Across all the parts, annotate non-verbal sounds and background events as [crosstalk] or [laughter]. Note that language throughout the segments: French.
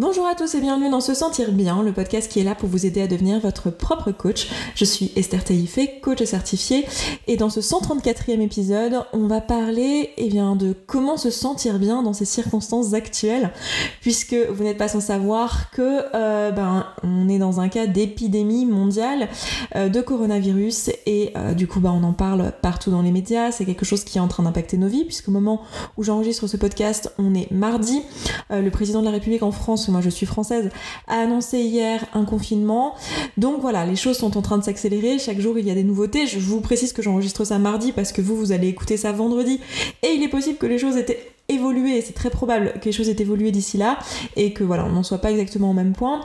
Bonjour à tous et bienvenue dans Se Sentir Bien, le podcast qui est là pour vous aider à devenir votre propre coach. Je suis Esther Taïfé, coach certifiée, et dans ce 134e épisode, on va parler eh bien, de comment se sentir bien dans ces circonstances actuelles, puisque vous n'êtes pas sans savoir que euh, ben, on est dans un cas d'épidémie mondiale euh, de coronavirus, et euh, du coup, ben, on en parle partout dans les médias, c'est quelque chose qui est en train d'impacter nos vies, puisqu'au moment où j'enregistre ce podcast, on est mardi. le président de la République en France moi je suis française, a annoncé hier un confinement. Donc voilà, les choses sont en train de s'accélérer. Chaque jour il y a des nouveautés. Je vous précise que j'enregistre ça mardi parce que vous, vous allez écouter ça vendredi. Et il est possible que les choses étaient évoluées, c'est très probable que les choses aient évolué d'ici là et que voilà, on n'en soit pas exactement au même point.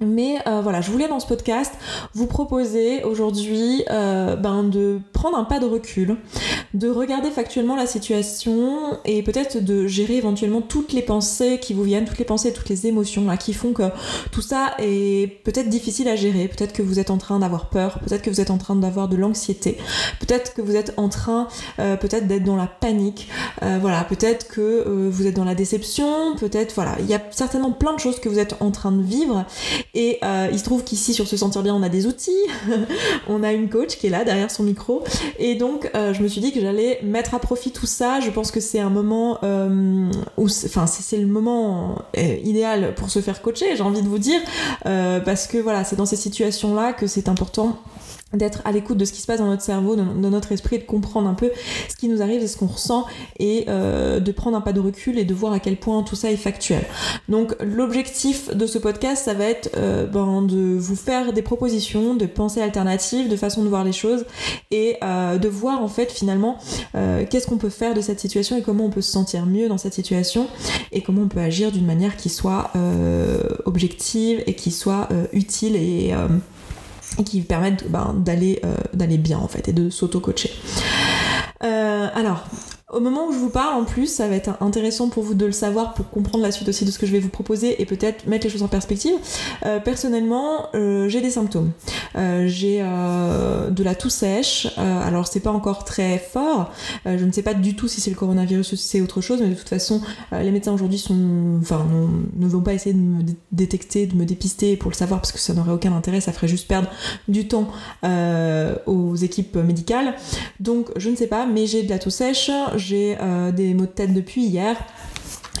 Mais euh, voilà, je voulais dans ce podcast vous proposer aujourd'hui euh, ben, de prendre un pas de recul, de regarder factuellement la situation et peut-être de gérer éventuellement toutes les pensées qui vous viennent, toutes les pensées, toutes les émotions là, qui font que tout ça est peut-être difficile à gérer. Peut-être que vous êtes en train d'avoir peur, peut-être que vous êtes en train d'avoir de l'anxiété, peut-être que vous êtes en train euh, peut-être d'être dans la panique, voilà, peut-être que vous êtes dans la déception, peut-être voilà, il y a certainement plein de choses que vous êtes en train de vivre et euh, il se trouve qu'ici, sur Se Sentir Bien, on a des outils. [laughs] on a une coach qui est là derrière son micro. Et donc, euh, je me suis dit que j'allais mettre à profit tout ça. Je pense que c'est un moment euh, où. Enfin, c'est le moment idéal pour se faire coacher, j'ai envie de vous dire. parce que voilà, c'est dans ces situations-là que c'est important d'être à l'écoute de ce qui se passe dans notre cerveau, dans, notre esprit, de comprendre un peu ce qui nous arrive et ce qu'on ressent et euh, de prendre un pas de recul et de voir à quel point tout ça est factuel. Donc l'objectif de ce podcast, ça va être euh, ben, de vous faire des propositions, de pensées alternatives, de façon de voir les choses et euh, de voir en fait finalement qu'est-ce qu'on peut faire de cette situation et comment on peut se sentir mieux dans cette situation et comment on peut agir d'une manière qui soit objective et qui soit utile et qui permettent ben, d'aller euh, d'aller bien en fait et de s'auto-coacher. Euh, alors, au moment où je vous parle, en plus, ça va être intéressant pour vous de le savoir pour comprendre la suite aussi de ce que je vais vous proposer et peut-être mettre les choses en perspective. Euh, personnellement, euh, j'ai des symptômes. Euh, j'ai de la toux sèche. alors, c'est pas encore très fort. je ne sais pas du tout si c'est le coronavirus ou si c'est autre chose, mais de toute façon, les médecins aujourd'hui sont, enfin, ne vont pas essayer de me détecter, de me dépister pour le savoir parce que ça n'aurait aucun intérêt. Ça ferait juste perdre du temps aux équipes médicales. Donc, je ne sais pas, mais j'ai de la toux sèche j'ai euh, des maux de tête depuis hier.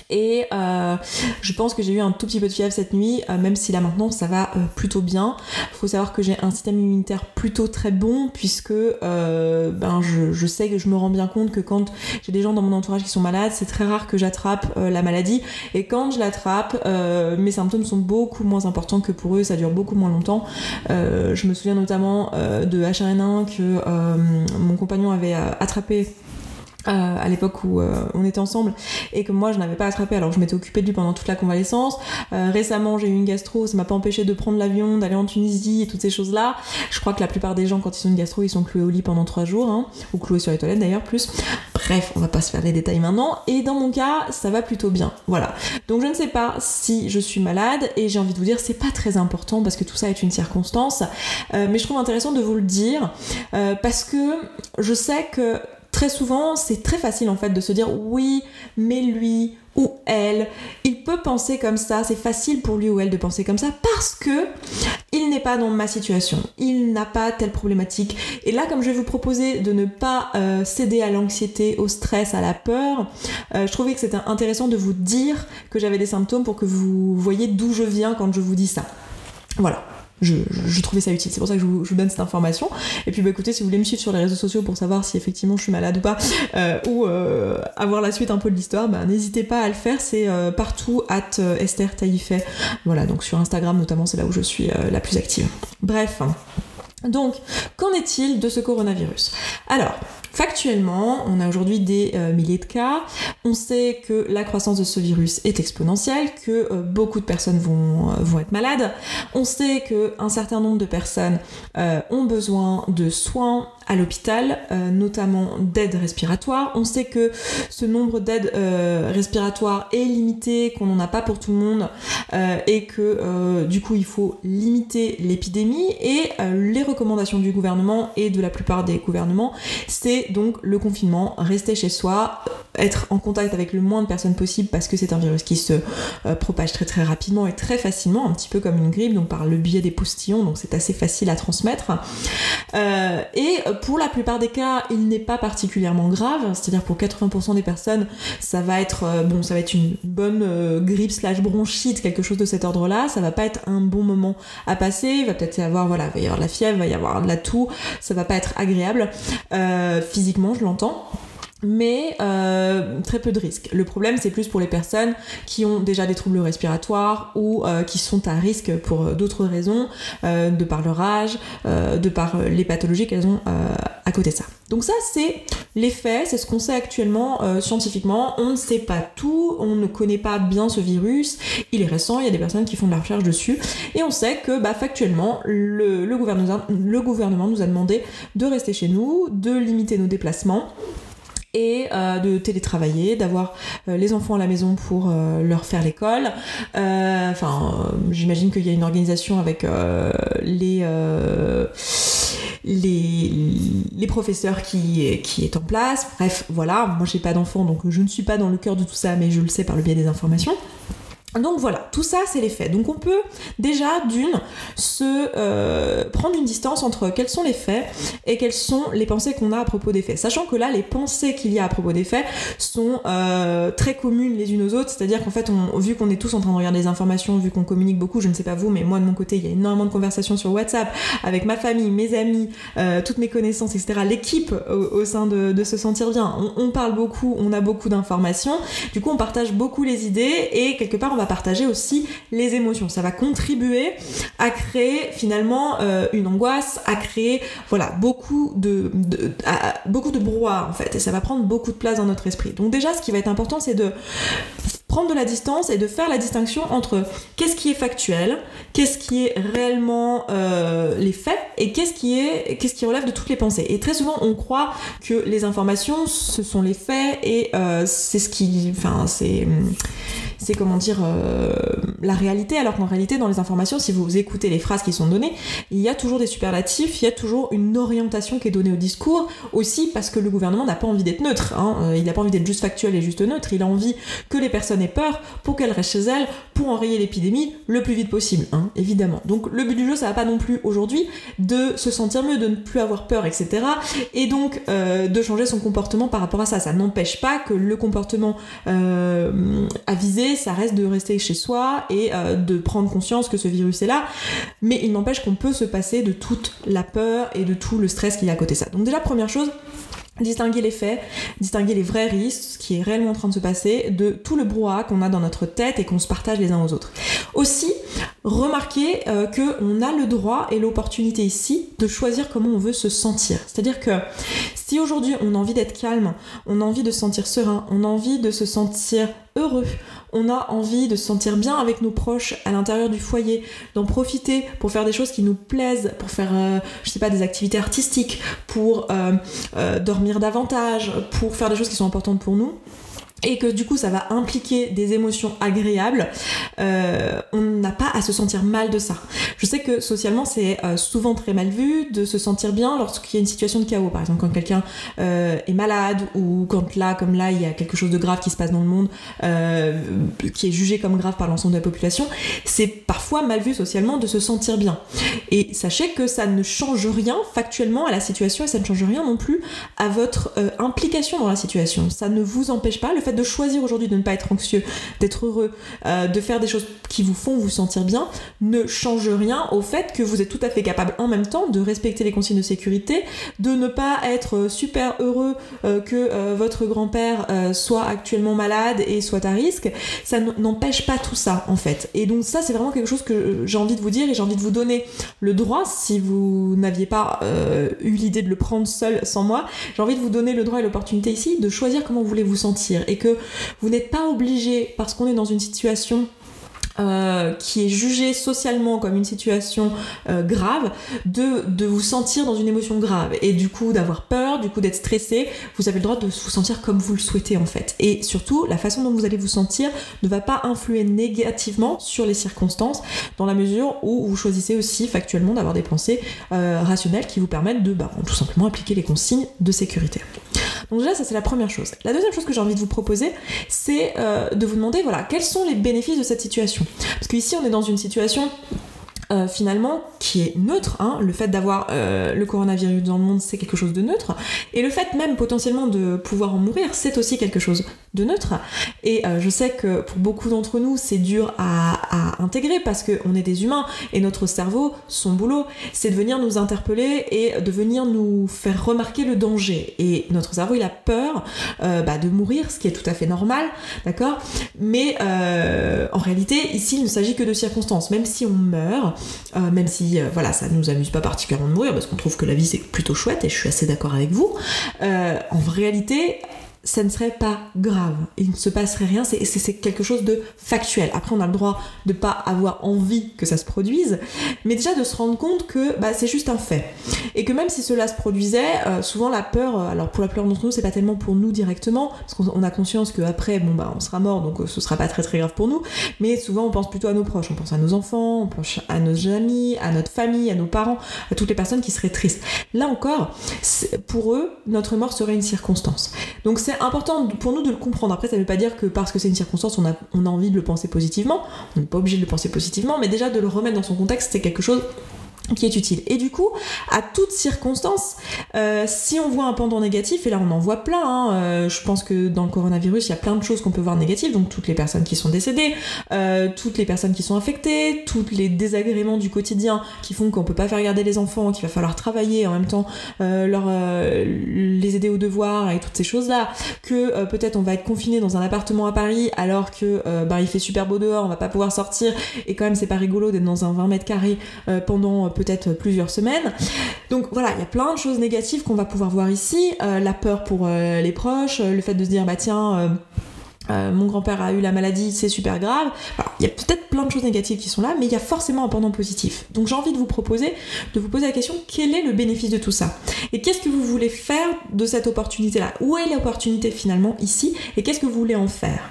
Et euh, je pense que j'ai eu un tout petit peu de fièvre cette nuit, euh, même si là maintenant ça va plutôt bien. Il faut savoir que j'ai un système immunitaire plutôt très bon, puisque ben, je, sais que je me rends bien compte que quand j'ai des gens dans mon entourage qui sont malades, c'est très rare que j'attrape la maladie. Et quand je l'attrape, mes symptômes sont beaucoup moins importants que pour eux, ça dure beaucoup moins longtemps. je me souviens notamment de H1N1 que mon compagnon avait attrapé euh, à l'époque où euh, on était ensemble et que moi je n'avais pas attrapé. Alors je m'étais occupée de lui pendant toute la convalescence. Euh, récemment j'ai eu une gastro. Ça m'a pas empêché de prendre l'avion d'aller en Tunisie et toutes ces choses là je crois que la plupart des gens quand ils ont une gastro ils sont cloués au lit pendant trois jours hein, ou cloués sur les toilettes d'ailleurs plus. Bref on va pas se faire les détails maintenant. Et dans mon cas ça va plutôt bien. Voilà. Donc je ne sais pas si je suis malade et j'ai envie de vous dire c'est pas très important parce que tout ça est une circonstance. Mais je trouve intéressant de vous le dire parce que je sais que très souvent, c'est très facile en fait de se dire oui, mais lui ou elle, il peut penser comme ça, c'est facile pour lui ou elle de penser comme ça parce que il n'est pas dans ma situation, il n'a pas telle problématique. Et là, comme je vais vous proposer de ne pas euh, céder à l'anxiété, au stress, à la peur, euh, je trouvais que c'était intéressant de vous dire que j'avais des symptômes pour que vous voyez d'où je viens quand je vous dis ça. Voilà je, trouvais ça utile. C'est pour ça que je vous, donne cette information. Et puis bah, écoutez, si vous voulez me suivre sur les réseaux sociaux pour savoir si effectivement je suis malade ou pas, euh, ou euh, avoir la suite un peu de l'histoire, bah, n'hésitez pas à le faire. C'est euh, partout at Esther Taïfet. Voilà, donc sur Instagram notamment, c'est là où je suis la plus active. Bref. Donc, qu'en est-il de ce coronavirus? Alors, Factuellement, on a aujourd'hui des euh, milliers de cas. On sait que la croissance de ce virus est exponentielle, que euh, beaucoup de personnes vont, euh, vont être malades. On sait qu'un certain nombre de personnes ont besoin de soins à l'hôpital, notamment d'aide respiratoire. On sait que ce nombre d'aides respiratoires est limité, qu'on n'en a pas pour tout le monde. et que du coup il faut limiter l'épidémie et les recommandations du gouvernement et de la plupart des gouvernements, c'est donc le confinement, rester chez soi, être en contact avec le moins de personnes possible parce que c'est un virus qui se propage très très rapidement et très facilement, un petit peu comme une grippe, donc par le biais des postillons, donc c'est assez facile à transmettre. Et pour la plupart des cas, il n'est pas particulièrement grave, c'est-à-dire pour 80% des personnes, ça va être euh, bon, ça va être une bonne euh, grippe slash bronchite, quelque chose de cet ordre-là. Ça va pas être un bon moment à passer. Il va peut-être y avoir voilà, va y avoir de la fièvre, il va y avoir de la toux. Ça va pas être agréable euh, physiquement, je l'entends mais très peu de risques. Le problème, c'est plus pour les personnes qui ont déjà des troubles respiratoires ou qui sont à risque pour d'autres raisons, de par leur âge, de par les pathologies qu'elles ont à côté de ça. Donc ça, c'est les faits, c'est ce qu'on sait actuellement euh, scientifiquement. On ne sait pas tout, on ne connaît pas bien ce virus. Il est récent, il y a des personnes qui font de la recherche dessus. Et on sait que bah, factuellement, le gouvernement nous a demandé de rester chez nous, de limiter nos déplacements et euh, de télétravailler, d'avoir euh, les enfants à la maison pour leur faire l'école. Enfin, j'imagine qu'il y a une organisation avec les les, professeurs qui, qui est en place. Bref, voilà, moi j'ai pas d'enfant donc je ne suis pas dans le cœur de tout ça, mais je le sais par le biais des informations. Donc voilà, tout ça c'est les faits. Donc on peut déjà d'une se euh, prendre une distance entre quels sont les faits et quelles sont les pensées qu'on a à propos des faits. Sachant que là, les pensées qu'il y a à propos des faits sont euh, très communes les unes aux autres. C'est-à-dire qu'en fait, vu qu'on est tous en train de regarder des informations, vu qu'on communique beaucoup, je ne sais pas vous, mais moi de mon côté, il y a énormément de conversations sur WhatsApp avec ma famille, mes amis, euh, toutes mes connaissances, etc. L'équipe au, sein de, se sentir bien. On, on parle beaucoup, on a beaucoup d'informations. Du coup, on partage beaucoup les idées et quelque part, on va partager aussi les émotions. Ça va contribuer à créer finalement euh, une angoisse, à créer voilà beaucoup de, beaucoup de brouhaha en fait, et ça va prendre beaucoup de place dans notre esprit. Donc déjà, ce qui va être important, c'est de prendre de la distance et de faire la distinction entre qu'est-ce qui est factuel, qu'est-ce qui est réellement euh, les faits et qu'est-ce qui est qu'est-ce qui relève de toutes les pensées. Et très souvent on croit que les informations ce sont les faits et euh, c'est ce qui, enfin c'est c'est comment dire euh, la réalité alors qu'en réalité dans les informations si vous écoutez les phrases qui sont données il y a toujours des superlatifs il y a toujours une orientation qui est donnée au discours aussi parce que le gouvernement n'a pas envie d'être neutre hein. il n'a pas envie d'être juste factuel et juste neutre il a envie que les personnes aient peur pour qu'elles restent chez elles pour enrayer l'épidémie le plus vite possible hein évidemment. Donc le but du jeu, ça va pas non plus aujourd'hui de se sentir mieux, de ne plus avoir peur, etc. Et donc euh, de changer son comportement par rapport à ça. Ça n'empêche pas que le comportement euh, avisé, ça reste de rester chez soi et euh, de prendre conscience que ce virus est là. Mais il n'empêche qu'on peut se passer de toute la peur et de tout le stress qu'il y a à côté de ça. Donc déjà, première chose, distinguer les faits, distinguer les vrais risques, ce qui est réellement en train de se passer, de tout le brouhaha qu'on a dans notre tête et qu'on se partage les uns aux autres. Aussi, remarquer euh, qu'on a le droit et l'opportunité ici de choisir comment on veut se sentir. C'est-à-dire que si aujourd'hui on a envie d'être calme, on a envie de se sentir serein, on a envie de se sentir heureux, on a envie de se sentir bien avec nos proches à l'intérieur du foyer, d'en profiter pour faire des choses qui nous plaisent, pour faire, euh, je sais pas, des activités artistiques, pour euh, euh, dormir davantage, pour faire des choses qui sont importantes pour nous et que du coup ça va impliquer des émotions agréables, euh, on n'a pas à se sentir mal de ça. Je sais que socialement c'est euh, souvent très mal vu de se sentir bien lorsqu'il y a une situation de chaos, par exemple quand quelqu'un euh, est malade ou quand là, comme là, il y a quelque chose de grave qui se passe dans le monde, qui est jugé comme grave par l'ensemble de la population, c'est parfois mal vu socialement de se sentir bien. Et sachez que ça ne change rien factuellement à la situation et ça ne change rien non plus à votre implication dans la situation. Ça ne vous empêche pas le fait de choisir aujourd'hui de ne pas être anxieux, d'être heureux, euh, de faire des choses qui vous font vous sentir bien, ne change rien au fait que vous êtes tout à fait capable en même temps de respecter les consignes de sécurité, de ne pas être super heureux euh, que euh, votre grand-père soit actuellement malade et soit à risque. Ça n'empêche pas tout ça en fait. Et donc ça c'est vraiment quelque chose que j'ai envie de vous dire et j'ai envie de vous donner le droit, si vous n'aviez pas eu l'idée de le prendre seul sans moi, j'ai envie de vous donner le droit et l'opportunité ici de choisir comment vous voulez vous sentir que vous n'êtes pas obligé, parce qu'on est dans une situation euh, qui est jugé socialement comme une situation euh, grave, de, de, vous sentir dans une émotion grave et du coup d'avoir peur, du coup d'être stressé, vous avez le droit de vous sentir comme vous le souhaitez en fait. Et surtout, la façon dont vous allez vous sentir ne va pas influer négativement sur les circonstances dans la mesure où vous choisissez aussi factuellement d'avoir des pensées euh, rationnelles qui vous permettent de bah, tout simplement appliquer les consignes de sécurité. Donc déjà, ça c'est la première chose. La deuxième chose que j'ai envie de vous proposer, c'est de vous demander, voilà, quels sont les bénéfices de cette situation? Parce qu'ici, on est dans une situation euh, finalement qui est neutre. Hein. Le fait d'avoir euh, le coronavirus dans le monde, c'est quelque chose de neutre. Et le fait même potentiellement de pouvoir en mourir, c'est aussi quelque chose neutre. Et euh, je sais que pour beaucoup d'entre nous, c'est dur à, intégrer parce qu'on est des humains et notre cerveau, son boulot, c'est de venir nous interpeller et de venir nous faire remarquer le danger. Et notre cerveau, il a peur bah, de mourir, ce qui est tout à fait normal, d'accord? Mais en réalité, ici, il ne s'agit que de circonstances. Même si on meurt, euh, même si euh, voilà, ça nous amuse pas particulièrement de mourir parce qu'on trouve que la vie c'est plutôt chouette et je suis assez d'accord avec vous. Euh, en réalité, ça ne serait pas grave. Il ne se passerait rien, c'est quelque chose de factuel. Après, on a le droit de pas avoir envie que ça se produise, mais déjà de se rendre compte que bah, c'est juste un fait. Et que même si cela se produisait, euh, souvent la peur, euh, alors pour la plupart d'entre nous, c'est pas tellement pour nous directement, parce qu'on a conscience qu'après, bon, bah, on sera mort, donc euh, ce sera pas très très grave pour nous, mais souvent on pense plutôt à nos proches, on pense à nos enfants, on pense à nos amis, à notre famille, à nos parents, à toutes les personnes qui seraient tristes. Là encore, pour eux, notre mort serait une circonstance. Donc c'est important pour nous de le comprendre. Après, ça ne veut pas dire que parce que c'est une circonstance, on a, on a envie de le penser positivement. On n'est pas obligé de le penser positivement, mais déjà de le remettre dans son contexte, c'est quelque chose qui est utile. Et du coup, à toutes circonstances, euh, si on voit un pendant négatif, et là on en voit plein, hein, euh, je pense que dans le coronavirus, il y a plein de choses qu'on peut voir négatives, donc toutes les personnes qui sont décédées, euh, toutes les personnes qui sont infectées, tous les désagréments du quotidien qui font qu'on peut pas faire regarder les enfants, qu'il va falloir travailler en même temps, leur, les aider aux devoirs et toutes ces choses-là, que peut-être on va être confiné dans un appartement à Paris alors que bah, il fait super beau dehors, on va pas pouvoir sortir, et quand même c'est pas rigolo d'être dans un 20 mètres carrés pendant peut-être plusieurs semaines. Donc voilà, il y a plein de choses négatives qu'on va pouvoir voir ici. Euh, la peur pour euh, les proches, le fait de se dire bah tiens. Euh, mon grand-père a eu la maladie, c'est super grave. il y a peut-être plein de choses négatives qui sont là, mais il y a forcément un pendant positif. Donc j'ai envie de vous proposer, de vous poser la question, quel est le bénéfice de tout ça? Et qu'est-ce que vous voulez faire de cette opportunité-là? Où est l'opportunité finalement ici? Et qu'est-ce que vous voulez en faire?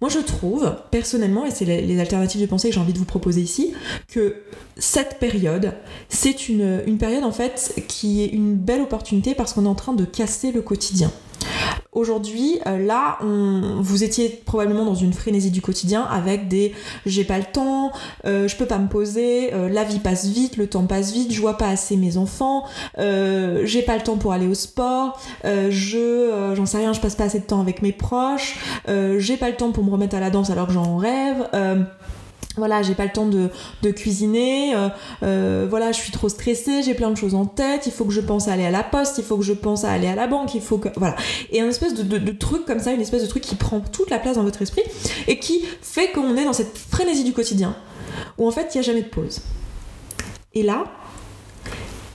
Moi, je trouve, personnellement, et c'est les alternatives de pensée que j'ai envie de vous proposer ici, que cette période, c'est une, une période en fait qui est une belle opportunité parce qu'on est en train de casser le quotidien. Aujourd'hui, euh, là, vous étiez probablement dans une frénésie du quotidien avec des j'ai pas le temps, euh, je peux pas me poser, euh, la vie passe vite, le temps passe vite, je vois pas assez mes enfants, j'ai pas le temps pour aller au sport, je j'en sais rien, je passe pas assez de temps avec mes proches, j'ai pas le temps pour me remettre à la danse alors que j'en rêve voilà, j'ai pas le temps de, cuisiner, euh, euh, voilà, je suis trop stressée, j'ai plein de choses en tête, il faut que je pense à aller à la poste, il faut que je pense à aller à la banque, il faut que. Voilà. Et un espèce de, truc comme ça, une espèce de truc qui prend toute la place dans votre esprit et qui fait qu'on est dans cette frénésie du quotidien où en fait il n'y a jamais de pause. Et là,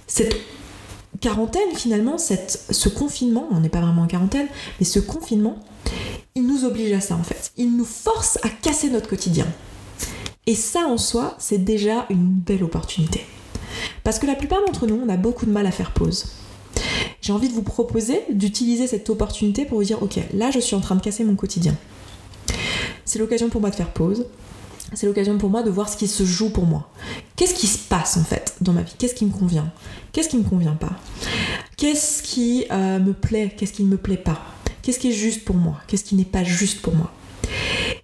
cette quarantaine finalement, cette, ce confinement, on n'est pas vraiment en quarantaine, mais ce confinement, il nous oblige à ça en fait. Il nous force à casser notre quotidien. Et ça en soi, c'est déjà une belle opportunité. Parce que la plupart d'entre nous, on a beaucoup de mal à faire pause. J'ai envie de vous proposer d'utiliser cette opportunité pour vous dire, ok, là je suis en train de casser mon quotidien. C'est l'occasion pour moi de faire pause. C'est l'occasion pour moi de voir ce qui se joue pour moi. Qu'est-ce qui se passe en fait dans ma vie? Qu'est-ce qui me convient? Qu'est-ce qui me convient pas? Qu'est-ce qui euh, me plaît? Qu'est-ce qui ne me plaît pas? Qu'est-ce qui est juste pour moi? Qu'est-ce qui n'est pas juste pour moi?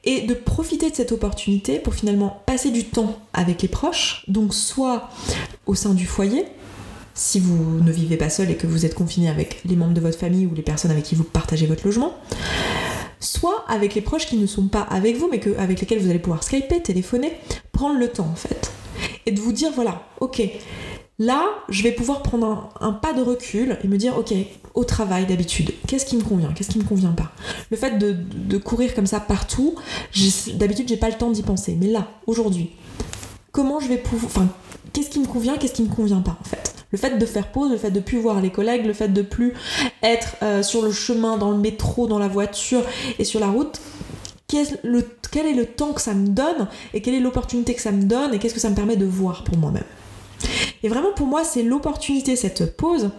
Et de profiter de cette opportunité pour finalement passer du temps avec les proches, donc soit au sein du foyer, si vous ne vivez pas seul et que vous êtes confiné avec les membres de votre famille ou les personnes avec qui vous partagez votre logement, soit avec les proches qui ne sont pas avec vous mais avec lesquels vous allez pouvoir skyper, téléphoner, prendre le temps en fait. Et de vous dire voilà, ok, Là, je vais pouvoir prendre un, pas de recul et me dire, ok, au travail d'habitude, qu'est-ce qui me convient, qu'est-ce qui me convient pas? Le fait de, courir comme ça partout, d'habitude, j'ai pas le temps d'y penser. Mais là, aujourd'hui, comment je vais pouvoir, enfin, qu'est-ce qui me convient, qu'est-ce qui me convient pas en fait? Le fait de faire pause, le fait de plus voir les collègues, le fait de plus être euh, sur le chemin, dans le métro, dans la voiture et sur la route, quel, est le temps que ça me donne et quelle est l'opportunité que ça me donne et qu'est-ce que ça me permet de voir pour moi-même? Et vraiment pour moi c'est l'opportunité, cette pause,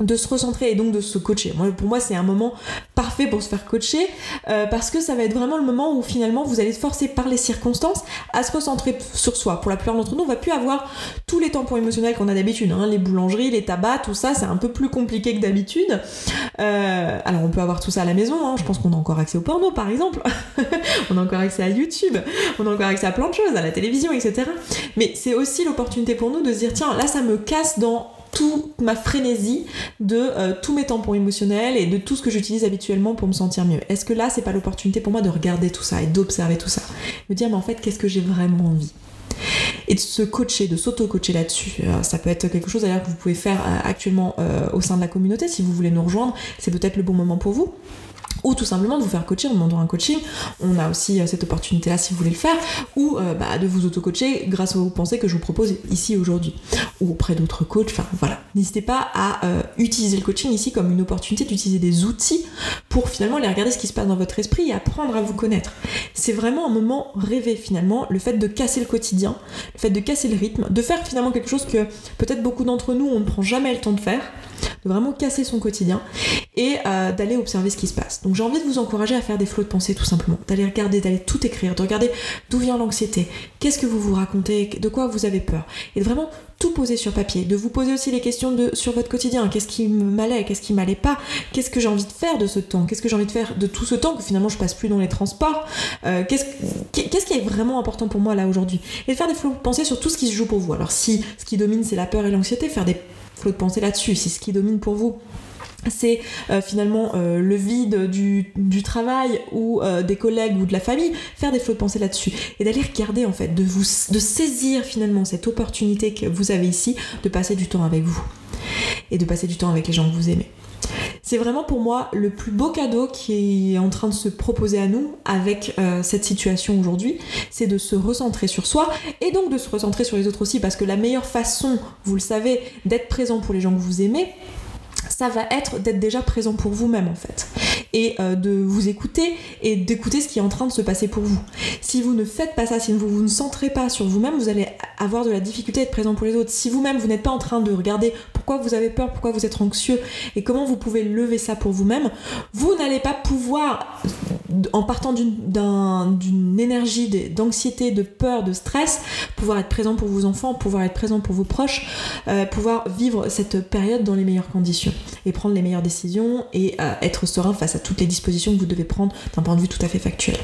de se recentrer et donc de se coacher. Moi, pour moi, c'est un moment parfait pour se faire coacher euh, parce que ça va être vraiment le moment où finalement vous allez être forcé par les circonstances à se recentrer sur soi. Pour la plupart d'entre nous, on va plus avoir tous les tampons émotionnels qu'on a d'habitude. Hein. Les boulangeries, les tabacs, tout ça, c'est un peu plus compliqué que d'habitude. Euh, alors, on peut avoir tout ça à la maison. Hein. Je pense qu'on a encore accès au porno, par exemple. [laughs] on a encore accès à YouTube. On a encore accès à plein de choses, à la télévision, etc. Mais c'est aussi l'opportunité pour nous de se dire tiens, là, ça me casse dans toute ma frénésie de euh, tous mes tampons émotionnels et de tout ce que j'utilise habituellement pour me sentir mieux. Est-ce que là, c'est pas l'opportunité pour moi de regarder tout ça et d'observer tout ça? Me dire, mais en fait, qu'est-ce que j'ai vraiment envie? Et de se coacher, de s'auto-coacher là-dessus. Euh, ça peut être quelque chose d'ailleurs que vous pouvez faire euh, actuellement au sein de la communauté. Si vous voulez nous rejoindre, c'est peut-être le bon moment pour vous ou tout simplement de vous faire coacher en demandant un coaching. On a aussi euh, cette opportunité-là si vous voulez le faire, ou euh, bah, de vous auto-coacher grâce aux pensées que je vous propose ici aujourd'hui, ou auprès d'autres coachs. Enfin voilà, n'hésitez pas à euh, utiliser le coaching ici comme une opportunité d'utiliser des outils pour finalement aller regarder ce qui se passe dans votre esprit et apprendre à vous connaître. C'est vraiment un moment rêvé finalement, le fait de casser le quotidien, le fait de casser le rythme, de faire finalement quelque chose que peut-être beaucoup d'entre nous on ne prend jamais le temps de faire, de vraiment casser son quotidien et d'aller observer ce qui se passe. Donc j'ai envie de vous encourager à faire des flots de pensée tout simplement, d'aller regarder, d'aller tout écrire, de regarder d'où vient l'anxiété, qu'est-ce que vous vous racontez, de quoi vous avez peur, et de vraiment tout poser sur papier, de vous poser aussi les questions sur votre quotidien, qu'est-ce qui m'allait, qu'est-ce qui m'allait pas, qu'est-ce que j'ai envie de faire de ce temps, qu'est-ce que j'ai envie de faire de tout ce temps que finalement je passe plus dans les transports, euh, qu'est-ce, qu'est-ce qui est vraiment important pour moi là aujourd'hui, et de faire des flots de pensée sur tout ce qui se joue pour vous. Alors si ce qui domine c'est la peur et l'anxiété, faire des flots de pensée là-dessus, si ce qui domine pour vous. C'est euh, finalement euh, le vide du, travail ou euh, des collègues ou de la famille, faire des flots de pensée là-dessus. Et d'aller regarder en fait, de, vous, de saisir finalement cette opportunité que vous avez ici de passer du temps avec vous. Et de passer du temps avec les gens que vous aimez. C'est vraiment pour moi le plus beau cadeau qui est en train de se proposer à nous avec cette situation aujourd'hui, c'est de se recentrer sur soi et donc de se recentrer sur les autres aussi parce que la meilleure façon, vous le savez, d'être présent pour les gens que vous aimez, ça va être d'être déjà présent pour vous-même en fait. Et euh, de vous écouter et d'écouter ce qui est en train de se passer pour vous. Si vous ne faites pas ça, si vous, vous ne centrez pas sur vous-même, vous allez avoir de la difficulté à être présent pour les autres. Si vous-même vous n'êtes pas en train de regarder pourquoi vous avez peur, pourquoi vous êtes anxieux et comment vous pouvez lever ça pour vous-même, vous, n'allez pas pouvoir, en partant d'une énergie d'anxiété, de peur, de stress, pouvoir être présent pour vos enfants, pouvoir être présent pour vos proches, euh, pouvoir vivre cette période dans les meilleures conditions et prendre les meilleures décisions et euh, être serein face à toutes les dispositions que vous devez prendre d'un point de vue tout à fait factuel.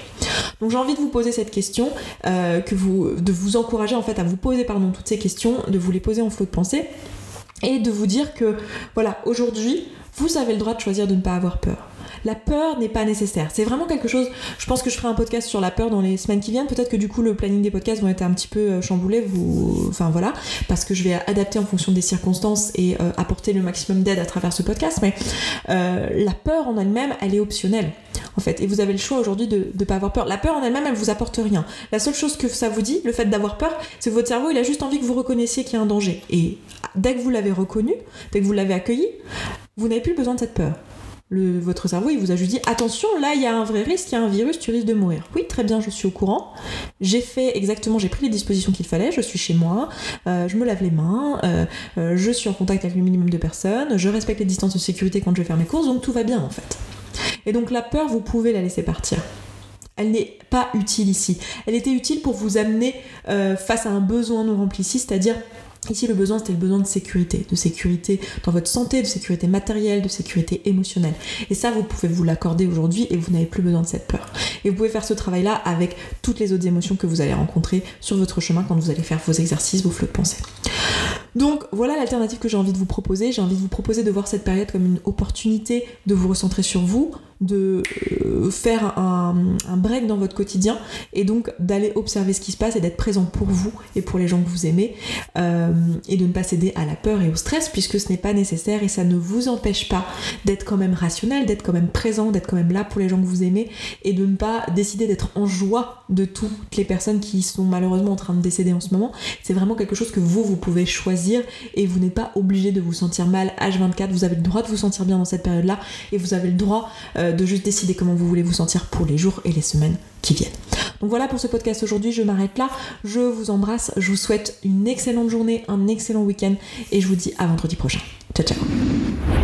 Donc j'ai envie de vous poser cette question, euh, de vous encourager en fait à vous poser pardon toutes ces questions, de vous les poser en flot de pensée et de vous dire que voilà aujourd'hui vous avez le droit de choisir de ne pas avoir peur la peur n'est pas nécessaire. C'est vraiment quelque chose. Je pense que je ferai un podcast sur la peur dans les semaines qui viennent. Peut-être que du coup le planning des podcasts vont être un petit peu euh, chamboulé. Vous, enfin voilà, parce que je vais adapter en fonction des circonstances et euh, apporter le maximum d'aide à travers ce podcast. Mais euh, la peur en elle-même, elle est optionnelle en fait. Et vous avez le choix aujourd'hui de ne pas avoir peur. La peur en elle-même, elle vous apporte rien. La seule chose que ça vous dit, le fait d'avoir peur, c'est que votre cerveau, il a juste envie que vous reconnaissiez qu'il y a un danger. Et dès que vous l'avez reconnu, dès que vous l'avez accueilli, vous n'avez plus besoin de cette peur votre cerveau, il vous a juste dit attention, là il y a un vrai risque, il y a un virus, tu risques de mourir. Oui, très bien, je suis au courant. J'ai fait exactement, j'ai pris les dispositions qu'il fallait, je suis chez moi, euh, je me lave les mains, euh, euh, je suis en contact avec le minimum de personnes, je respecte les distances de sécurité quand je vais faire mes courses, donc tout va bien en fait. Et donc la peur, vous pouvez la laisser partir. Elle n'est pas utile ici. Elle était utile pour vous amener face à un besoin non rempli ici, c'est-à-dire Ici, le besoin, c'était le besoin de sécurité, de sécurité dans votre santé, de sécurité matérielle, de sécurité émotionnelle. Et ça, vous pouvez vous l'accorder aujourd'hui et vous n'avez plus besoin de cette peur. Et vous pouvez faire ce travail-là avec toutes les autres émotions que vous allez rencontrer sur votre chemin quand vous allez faire vos exercices, vos flots de pensée. Donc voilà l'alternative que j'ai envie de vous proposer. J'ai envie de vous proposer de voir cette période comme une opportunité de vous recentrer sur vous, de euh, faire un, break dans votre quotidien et donc d'aller observer ce qui se passe et d'être présent pour vous et pour les gens que vous aimez euh, et de ne pas céder à la peur et au stress puisque ce n'est pas nécessaire et ça ne vous empêche pas d'être quand même rationnel, d'être quand même présent, d'être quand même là pour les gens que vous aimez et de ne pas décider d'être en joie de toutes les personnes qui sont malheureusement en train de décéder en ce moment. C'est vraiment quelque chose que vous, vous pouvez choisir et vous n'êtes pas obligé de vous sentir mal H24. Vous avez le droit de vous sentir bien dans cette période-là et vous avez le droit euh, de juste décider comment vous voulez vous sentir pour les jours et les semaines qui viennent. Donc voilà pour ce podcast aujourd'hui, je m'arrête là. Je vous embrasse, je vous souhaite une excellente journée, un excellent week-end et je vous dis à vendredi prochain. Ciao ciao